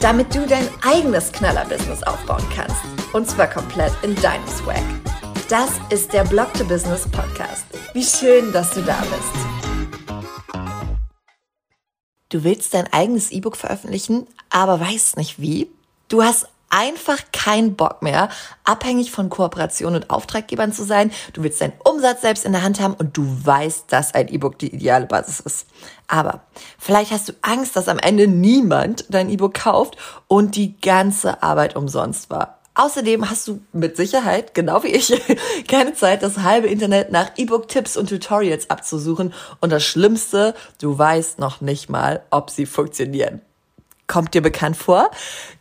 damit du dein eigenes Knaller-Business aufbauen kannst. Und zwar komplett in deinem Swag. Das ist der Blog to Business Podcast. Wie schön, dass du da bist. Du willst dein eigenes E-Book veröffentlichen, aber weißt nicht wie? Du hast einfach keinen Bock mehr, abhängig von Kooperationen und Auftraggebern zu sein. Du willst deinen Umsatz selbst in der Hand haben und du weißt, dass ein E-Book die ideale Basis ist. Aber vielleicht hast du Angst, dass am Ende niemand dein E-Book kauft und die ganze Arbeit umsonst war. Außerdem hast du mit Sicherheit, genau wie ich, keine Zeit, das halbe Internet nach E-Book-Tipps und Tutorials abzusuchen. Und das Schlimmste, du weißt noch nicht mal, ob sie funktionieren. Kommt dir bekannt vor?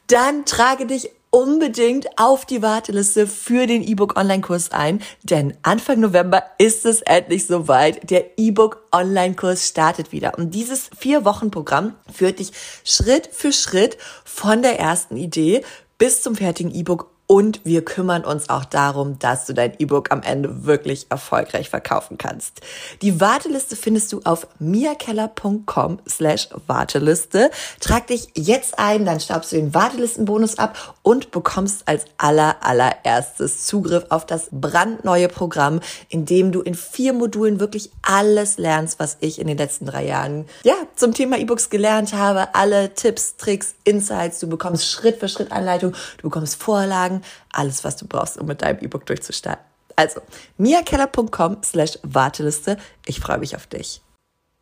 Dann trage dich unbedingt auf die Warteliste für den E-Book Online-Kurs ein, denn Anfang November ist es endlich soweit. Der E-Book Online-Kurs startet wieder. Und dieses vier Wochen Programm führt dich Schritt für Schritt von der ersten Idee bis zum fertigen E-Book und wir kümmern uns auch darum, dass du dein E-Book am Ende wirklich erfolgreich verkaufen kannst. Die Warteliste findest du auf miakeller.com slash Warteliste. Trag dich jetzt ein, dann staubst du den Wartelistenbonus ab und bekommst als aller, allererstes Zugriff auf das brandneue Programm, in dem du in vier Modulen wirklich alles lernst, was ich in den letzten drei Jahren, ja, zum Thema E-Books gelernt habe. Alle Tipps, Tricks, Insights. Du bekommst Schritt für Schritt Anleitung. Du bekommst Vorlagen alles, was du brauchst, um mit deinem E-Book durchzustarten. Also, miakeller.com slash Warteliste. Ich freue mich auf dich.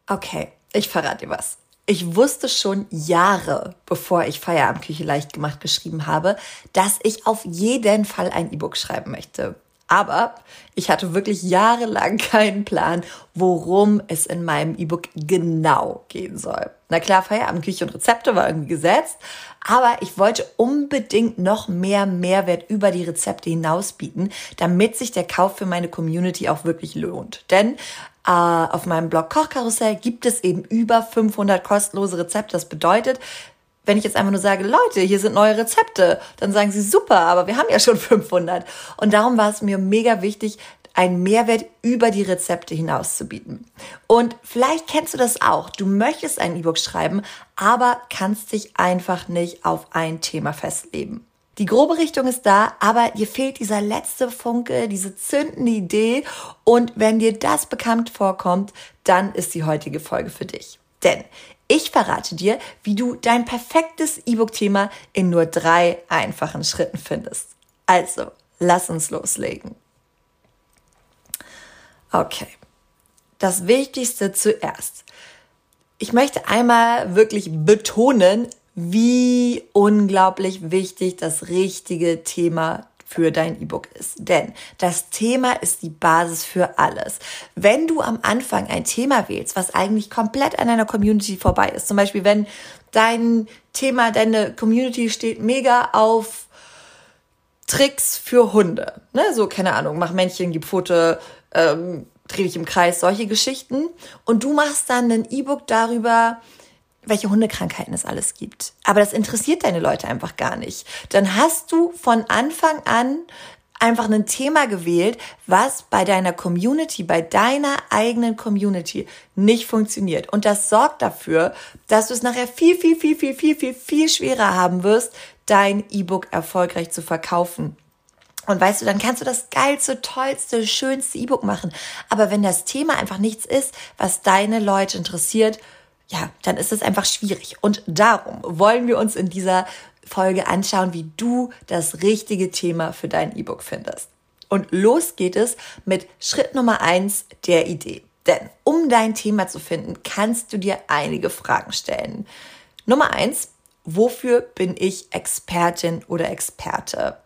Okay, ich verrate dir was. Ich wusste schon Jahre, bevor ich Feierabendküche leicht gemacht geschrieben habe, dass ich auf jeden Fall ein E-Book schreiben möchte. Aber ich hatte wirklich jahrelang keinen Plan, worum es in meinem E-Book genau gehen soll. Na klar, Feierabendküche und Rezepte war irgendwie gesetzt, aber ich wollte unbedingt noch mehr Mehrwert über die Rezepte hinaus bieten, damit sich der Kauf für meine Community auch wirklich lohnt. Denn äh, auf meinem Blog Kochkarussell gibt es eben über 500 kostenlose Rezepte. Das bedeutet, wenn ich jetzt einfach nur sage, Leute, hier sind neue Rezepte, dann sagen sie super, aber wir haben ja schon 500. Und darum war es mir mega wichtig, einen Mehrwert über die Rezepte hinaus zu bieten. Und vielleicht kennst du das auch. Du möchtest ein E-Book schreiben, aber kannst dich einfach nicht auf ein Thema festlegen. Die grobe Richtung ist da, aber dir fehlt dieser letzte Funke, diese zündende Idee. Und wenn dir das bekannt vorkommt, dann ist die heutige Folge für dich. Denn ich verrate dir, wie du dein perfektes E-Book-Thema in nur drei einfachen Schritten findest. Also, lass uns loslegen. Okay, das Wichtigste zuerst. Ich möchte einmal wirklich betonen, wie unglaublich wichtig das richtige Thema für dein E-Book ist. Denn das Thema ist die Basis für alles. Wenn du am Anfang ein Thema wählst, was eigentlich komplett an deiner Community vorbei ist, zum Beispiel wenn dein Thema, deine Community steht mega auf Tricks für Hunde, ne, so keine Ahnung, mach Männchen, gib Pfote, ähm, dreh dich im Kreis, solche Geschichten. Und du machst dann ein E-Book darüber, welche Hundekrankheiten es alles gibt. Aber das interessiert deine Leute einfach gar nicht. Dann hast du von Anfang an einfach ein Thema gewählt, was bei deiner Community, bei deiner eigenen Community nicht funktioniert. Und das sorgt dafür, dass du es nachher viel, viel, viel, viel, viel, viel, viel schwerer haben wirst, dein E-Book erfolgreich zu verkaufen. Und weißt du, dann kannst du das geilste, tollste, schönste E-Book machen. Aber wenn das Thema einfach nichts ist, was deine Leute interessiert, ja, dann ist es einfach schwierig. Und darum wollen wir uns in dieser Folge anschauen, wie du das richtige Thema für dein E-Book findest. Und los geht es mit Schritt Nummer eins der Idee. Denn um dein Thema zu finden, kannst du dir einige Fragen stellen. Nummer eins, wofür bin ich Expertin oder Experte?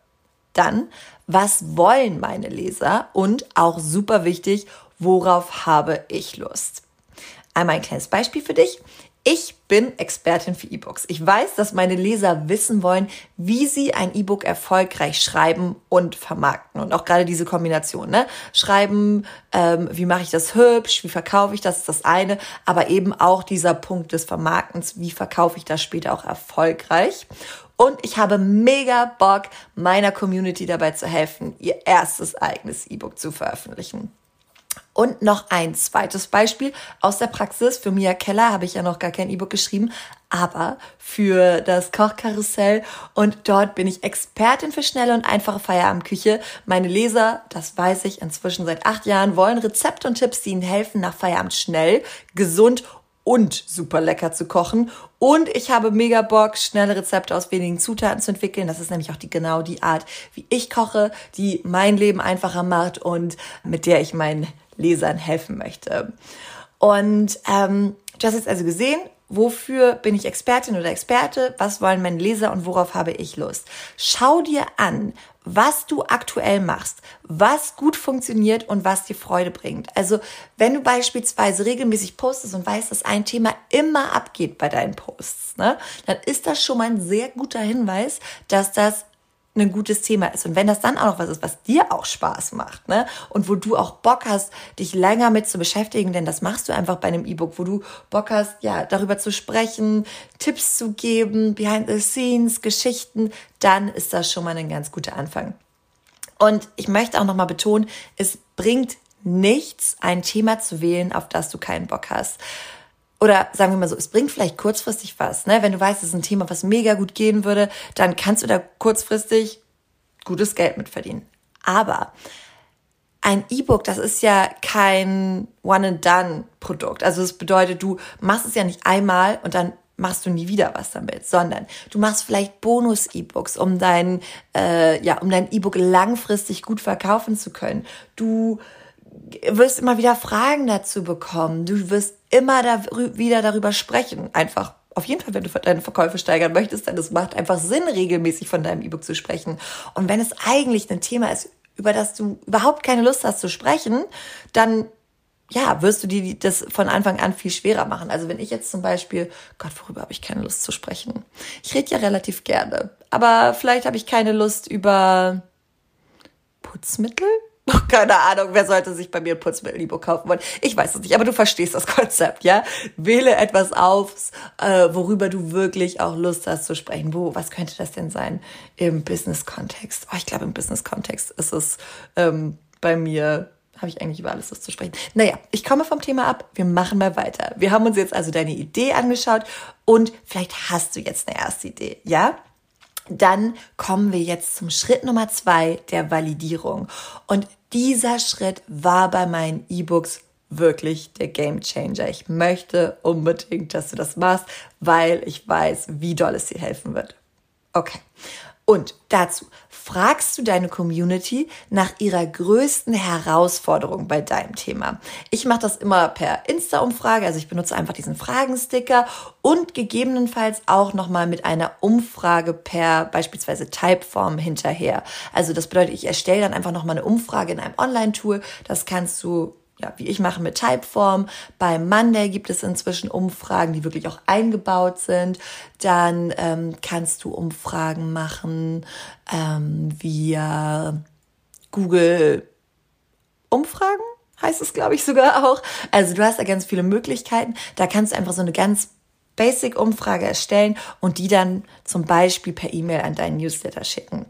Dann, was wollen meine Leser? Und auch super wichtig, worauf habe ich Lust? Einmal ein kleines Beispiel für dich. Ich bin Expertin für E-Books. Ich weiß, dass meine Leser wissen wollen, wie sie ein E-Book erfolgreich schreiben und vermarkten. Und auch gerade diese Kombination, ne? Schreiben, ähm, wie mache ich das hübsch, wie verkaufe ich das, ist das eine. Aber eben auch dieser Punkt des Vermarktens, wie verkaufe ich das später auch erfolgreich. Und ich habe mega Bock, meiner Community dabei zu helfen, ihr erstes eigenes E-Book zu veröffentlichen. Und noch ein zweites Beispiel aus der Praxis. Für Mia Keller habe ich ja noch gar kein E-Book geschrieben, aber für das Kochkarussell. Und dort bin ich Expertin für schnelle und einfache Feierabendküche. Meine Leser, das weiß ich inzwischen seit acht Jahren, wollen Rezepte und Tipps, die ihnen helfen, nach Feierabend schnell, gesund und super lecker zu kochen. Und ich habe mega Bock, schnelle Rezepte aus wenigen Zutaten zu entwickeln. Das ist nämlich auch die, genau die Art, wie ich koche, die mein Leben einfacher macht und mit der ich mein Lesern helfen möchte. Und ähm, du hast jetzt also gesehen, wofür bin ich Expertin oder Experte, was wollen meine Leser und worauf habe ich Lust. Schau dir an, was du aktuell machst, was gut funktioniert und was dir Freude bringt. Also wenn du beispielsweise regelmäßig postest und weißt, dass ein Thema immer abgeht bei deinen Posts, ne, dann ist das schon mal ein sehr guter Hinweis, dass das ein gutes Thema ist. Und wenn das dann auch noch was ist, was dir auch Spaß macht, ne? Und wo du auch Bock hast, dich länger mit zu beschäftigen, denn das machst du einfach bei einem E-Book, wo du Bock hast, ja, darüber zu sprechen, Tipps zu geben, behind the scenes, Geschichten, dann ist das schon mal ein ganz guter Anfang. Und ich möchte auch nochmal betonen, es bringt nichts, ein Thema zu wählen, auf das du keinen Bock hast oder sagen wir mal so, es bringt vielleicht kurzfristig was. Ne? Wenn du weißt, es ist ein Thema, was mega gut gehen würde, dann kannst du da kurzfristig gutes Geld mit verdienen. Aber ein E-Book, das ist ja kein One-and-Done-Produkt. Also das bedeutet, du machst es ja nicht einmal und dann machst du nie wieder was damit, sondern du machst vielleicht Bonus-E-Books, um dein äh, ja, um dein E-Book langfristig gut verkaufen zu können. Du wirst immer wieder Fragen dazu bekommen. Du wirst immer da, wieder darüber sprechen. Einfach auf jeden Fall, wenn du deine Verkäufe steigern möchtest, dann es macht einfach Sinn, regelmäßig von deinem E-Book zu sprechen. Und wenn es eigentlich ein Thema ist, über das du überhaupt keine Lust hast zu sprechen, dann ja, wirst du dir das von Anfang an viel schwerer machen. Also wenn ich jetzt zum Beispiel, Gott, worüber habe ich keine Lust zu sprechen? Ich rede ja relativ gerne, aber vielleicht habe ich keine Lust über Putzmittel keine Ahnung, wer sollte sich bei mir ein Putzmittel-E-Book kaufen wollen. Ich weiß es nicht, aber du verstehst das Konzept, ja? Wähle etwas auf, äh, worüber du wirklich auch Lust hast zu sprechen. Wo, was könnte das denn sein im Business-Kontext? Oh, ich glaube, im Business-Kontext ist es ähm, bei mir habe ich eigentlich über alles Lust zu sprechen. Naja, ich komme vom Thema ab. Wir machen mal weiter. Wir haben uns jetzt also deine Idee angeschaut und vielleicht hast du jetzt eine erste Idee, ja? Dann kommen wir jetzt zum Schritt Nummer zwei der Validierung. Und dieser Schritt war bei meinen E-Books wirklich der Game Changer. Ich möchte unbedingt, dass du das machst, weil ich weiß, wie doll es dir helfen wird. Okay. Und dazu fragst du deine Community nach ihrer größten Herausforderung bei deinem Thema. Ich mache das immer per Insta-Umfrage, also ich benutze einfach diesen Fragensticker und gegebenenfalls auch nochmal mit einer Umfrage per beispielsweise Typeform hinterher. Also das bedeutet, ich erstelle dann einfach nochmal eine Umfrage in einem Online-Tool. Das kannst du ja, wie ich mache mit Typeform. Bei Monday gibt es inzwischen Umfragen, die wirklich auch eingebaut sind. Dann ähm, kannst du Umfragen machen ähm, via Google Umfragen, heißt es, glaube ich, sogar auch. Also du hast da ganz viele Möglichkeiten. Da kannst du einfach so eine ganz Basic-Umfrage erstellen und die dann zum Beispiel per E-Mail an deinen Newsletter schicken.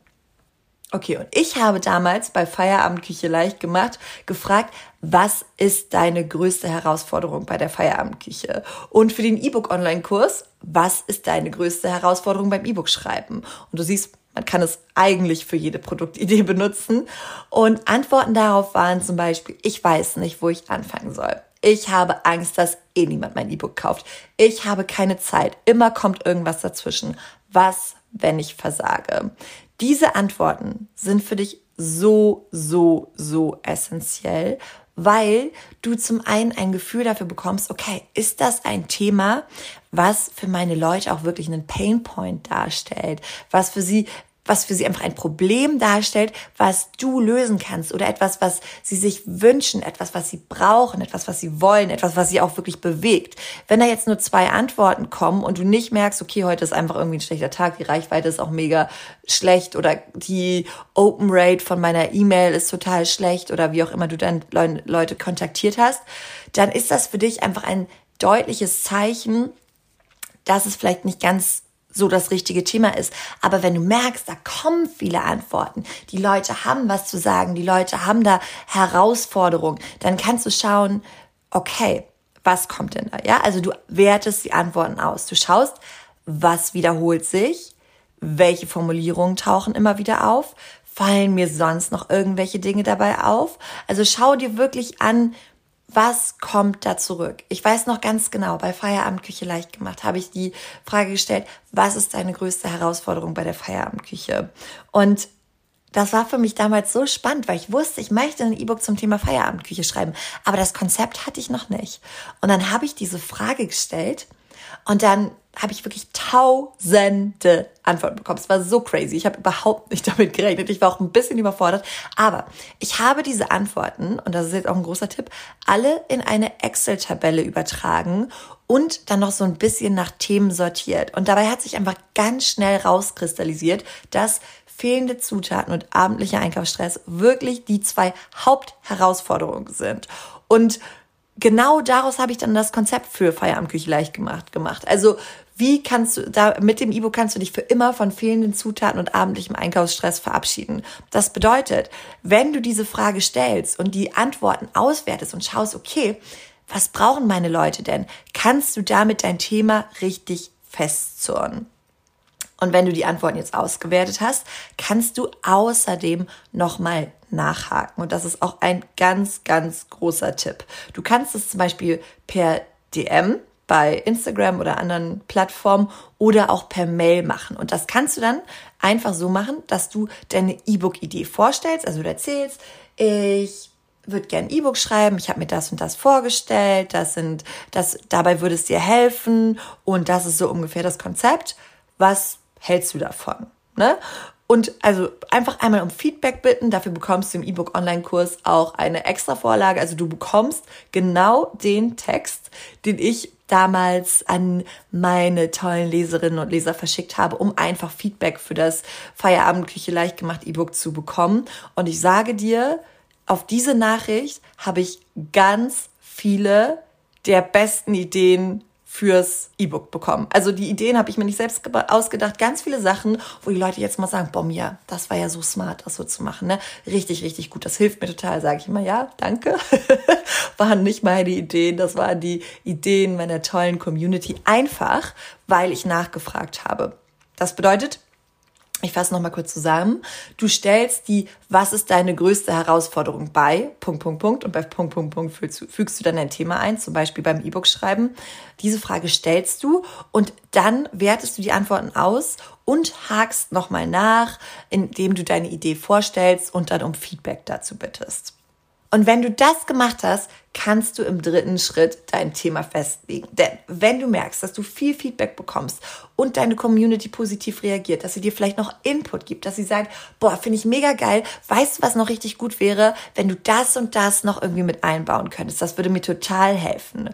Okay, und ich habe damals bei Feierabendküche leicht gemacht, gefragt, was ist deine größte Herausforderung bei der Feierabendküche? Und für den E-Book-Online-Kurs, was ist deine größte Herausforderung beim E-Book schreiben? Und du siehst, man kann es eigentlich für jede Produktidee benutzen. Und Antworten darauf waren zum Beispiel, ich weiß nicht, wo ich anfangen soll. Ich habe Angst, dass eh niemand mein E-Book kauft. Ich habe keine Zeit. Immer kommt irgendwas dazwischen. Was, wenn ich versage? Diese Antworten sind für dich so, so, so essentiell, weil du zum einen ein Gefühl dafür bekommst, okay, ist das ein Thema, was für meine Leute auch wirklich einen Painpoint darstellt, was für sie was für sie einfach ein Problem darstellt, was du lösen kannst oder etwas, was sie sich wünschen, etwas, was sie brauchen, etwas, was sie wollen, etwas, was sie auch wirklich bewegt. Wenn da jetzt nur zwei Antworten kommen und du nicht merkst, okay, heute ist einfach irgendwie ein schlechter Tag, die Reichweite ist auch mega schlecht oder die Open Rate von meiner E-Mail ist total schlecht oder wie auch immer du dann Leute kontaktiert hast, dann ist das für dich einfach ein deutliches Zeichen, dass es vielleicht nicht ganz so das richtige Thema ist. Aber wenn du merkst, da kommen viele Antworten, die Leute haben was zu sagen, die Leute haben da Herausforderungen, dann kannst du schauen, okay, was kommt denn da? Ja, also du wertest die Antworten aus. Du schaust, was wiederholt sich, welche Formulierungen tauchen immer wieder auf, fallen mir sonst noch irgendwelche Dinge dabei auf? Also schau dir wirklich an, was kommt da zurück? Ich weiß noch ganz genau, bei Feierabendküche leicht gemacht habe ich die Frage gestellt, was ist deine größte Herausforderung bei der Feierabendküche? Und das war für mich damals so spannend, weil ich wusste, ich möchte ein E-Book zum Thema Feierabendküche schreiben, aber das Konzept hatte ich noch nicht. Und dann habe ich diese Frage gestellt und dann habe ich wirklich tausende Antworten bekommen. Es war so crazy. Ich habe überhaupt nicht damit gerechnet. Ich war auch ein bisschen überfordert. Aber ich habe diese Antworten, und das ist jetzt auch ein großer Tipp, alle in eine Excel-Tabelle übertragen und dann noch so ein bisschen nach Themen sortiert. Und dabei hat sich einfach ganz schnell rauskristallisiert, dass fehlende Zutaten und abendlicher Einkaufsstress wirklich die zwei Hauptherausforderungen sind. Und genau daraus habe ich dann das Konzept für Feierabendküche leicht gemacht, gemacht. Also wie kannst du da mit dem E-Book kannst du dich für immer von fehlenden Zutaten und abendlichem Einkaufsstress verabschieden? Das bedeutet, wenn du diese Frage stellst und die Antworten auswertest und schaust, okay, was brauchen meine Leute denn? Kannst du damit dein Thema richtig festzurren? Und wenn du die Antworten jetzt ausgewertet hast, kannst du außerdem nochmal nachhaken. Und das ist auch ein ganz, ganz großer Tipp. Du kannst es zum Beispiel per DM bei Instagram oder anderen Plattformen oder auch per Mail machen. Und das kannst du dann einfach so machen, dass du deine E-Book-Idee vorstellst. Also du erzählst, ich würde gern E-Book schreiben, ich habe mir das und das vorgestellt, das sind, das, dabei würde es dir helfen und das ist so ungefähr das Konzept. Was hältst du davon? Ne? Und also einfach einmal um Feedback bitten. Dafür bekommst du im E-Book Online-Kurs auch eine extra Vorlage. Also du bekommst genau den Text, den ich damals an meine tollen Leserinnen und Leser verschickt habe, um einfach Feedback für das Feierabendküche leicht gemacht E-Book zu bekommen. Und ich sage dir, auf diese Nachricht habe ich ganz viele der besten Ideen fürs E-Book bekommen. Also die Ideen habe ich mir nicht selbst ausgedacht. Ganz viele Sachen, wo die Leute jetzt mal sagen, boah, ja, das war ja so smart, das so zu machen. Ne? Richtig, richtig gut. Das hilft mir total, sage ich immer, ja, danke. waren nicht meine Ideen, das waren die Ideen meiner tollen Community. Einfach, weil ich nachgefragt habe. Das bedeutet, ich fasse nochmal kurz zusammen. Du stellst die, was ist deine größte Herausforderung bei, Punkt, Punkt, Punkt, und bei Punkt, Punkt, Punkt fügst, du dann ein Thema ein, zum Beispiel beim E-Book schreiben. Diese Frage stellst du und dann wertest du die Antworten aus und hakst nochmal nach, indem du deine Idee vorstellst und dann um Feedback dazu bittest. Und wenn du das gemacht hast, kannst du im dritten Schritt dein Thema festlegen. Denn wenn du merkst, dass du viel Feedback bekommst und deine Community positiv reagiert, dass sie dir vielleicht noch Input gibt, dass sie sagt, boah, finde ich mega geil, weißt du, was noch richtig gut wäre, wenn du das und das noch irgendwie mit einbauen könntest. Das würde mir total helfen.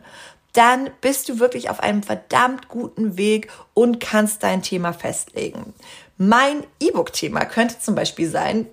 Dann bist du wirklich auf einem verdammt guten Weg und kannst dein Thema festlegen. Mein E-Book-Thema könnte zum Beispiel sein,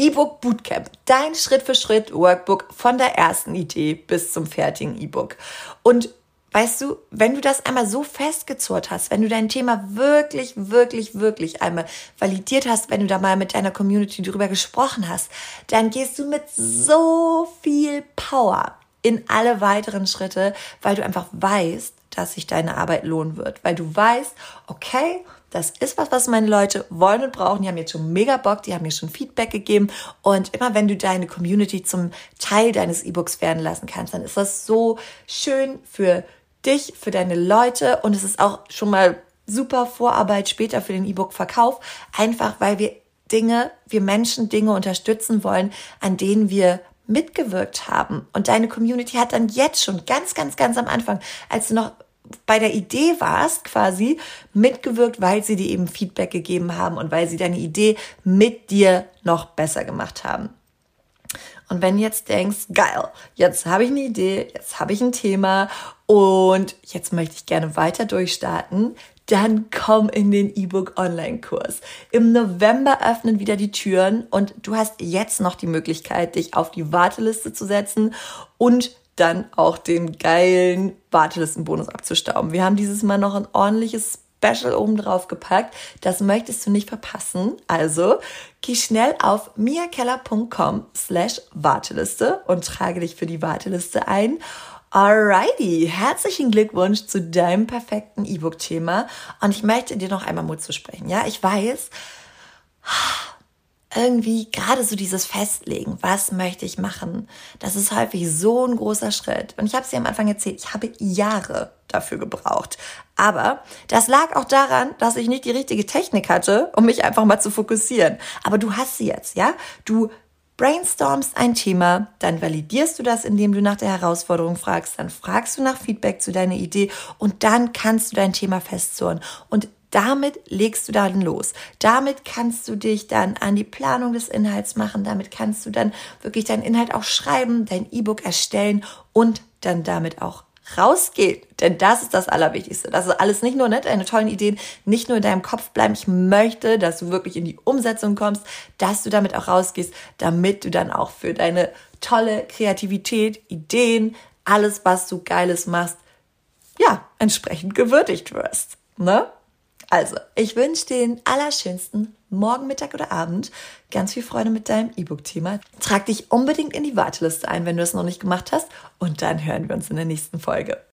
E-Book Bootcamp, dein Schritt für Schritt Workbook von der ersten Idee bis zum fertigen E-Book. Und weißt du, wenn du das einmal so festgezurrt hast, wenn du dein Thema wirklich, wirklich, wirklich einmal validiert hast, wenn du da mal mit deiner Community drüber gesprochen hast, dann gehst du mit so viel Power in alle weiteren Schritte, weil du einfach weißt, dass sich deine Arbeit lohnen wird, weil du weißt, okay, das ist was, was meine Leute wollen und brauchen. Die haben jetzt schon mega Bock, die haben mir schon Feedback gegeben. Und immer wenn du deine Community zum Teil deines E-Books werden lassen kannst, dann ist das so schön für dich, für deine Leute. Und es ist auch schon mal super Vorarbeit später für den E-Book-Verkauf. Einfach weil wir Dinge, wir Menschen Dinge unterstützen wollen, an denen wir mitgewirkt haben. Und deine Community hat dann jetzt schon ganz, ganz, ganz am Anfang, als du noch bei der Idee warst, quasi mitgewirkt, weil sie dir eben Feedback gegeben haben und weil sie deine Idee mit dir noch besser gemacht haben. Und wenn jetzt denkst, geil, jetzt habe ich eine Idee, jetzt habe ich ein Thema und jetzt möchte ich gerne weiter durchstarten, dann komm in den E-Book Online-Kurs. Im November öffnen wieder die Türen und du hast jetzt noch die Möglichkeit, dich auf die Warteliste zu setzen und dann auch den geilen Wartelistenbonus abzustauben. Wir haben dieses Mal noch ein ordentliches Special oben drauf gepackt. Das möchtest du nicht verpassen. Also geh schnell auf miakeller.com slash Warteliste und trage dich für die Warteliste ein. Alrighty, herzlichen Glückwunsch zu deinem perfekten E-Book-Thema. Und ich möchte dir noch einmal Mut zu sprechen. Ja, ich weiß, irgendwie gerade so dieses Festlegen, was möchte ich machen, das ist häufig so ein großer Schritt. Und ich habe es dir am Anfang erzählt, ich habe Jahre dafür gebraucht. Aber das lag auch daran, dass ich nicht die richtige Technik hatte, um mich einfach mal zu fokussieren. Aber du hast sie jetzt, ja? Du brainstormst ein Thema, dann validierst du das, indem du nach der Herausforderung fragst, dann fragst du nach Feedback zu deiner Idee und dann kannst du dein Thema festzurren. Und damit legst du dann los. Damit kannst du dich dann an die Planung des Inhalts machen. Damit kannst du dann wirklich deinen Inhalt auch schreiben, dein E-Book erstellen und dann damit auch rausgehen. Denn das ist das Allerwichtigste. Das ist alles nicht nur ne, deine tollen Ideen, nicht nur in deinem Kopf bleiben. Ich möchte, dass du wirklich in die Umsetzung kommst, dass du damit auch rausgehst, damit du dann auch für deine tolle Kreativität, Ideen, alles, was du Geiles machst, ja, entsprechend gewürdigt wirst. Ne? Also, ich wünsche den allerschönsten morgen, Mittag oder Abend ganz viel Freude mit deinem E-Book-Thema. Trag dich unbedingt in die Warteliste ein, wenn du es noch nicht gemacht hast. Und dann hören wir uns in der nächsten Folge.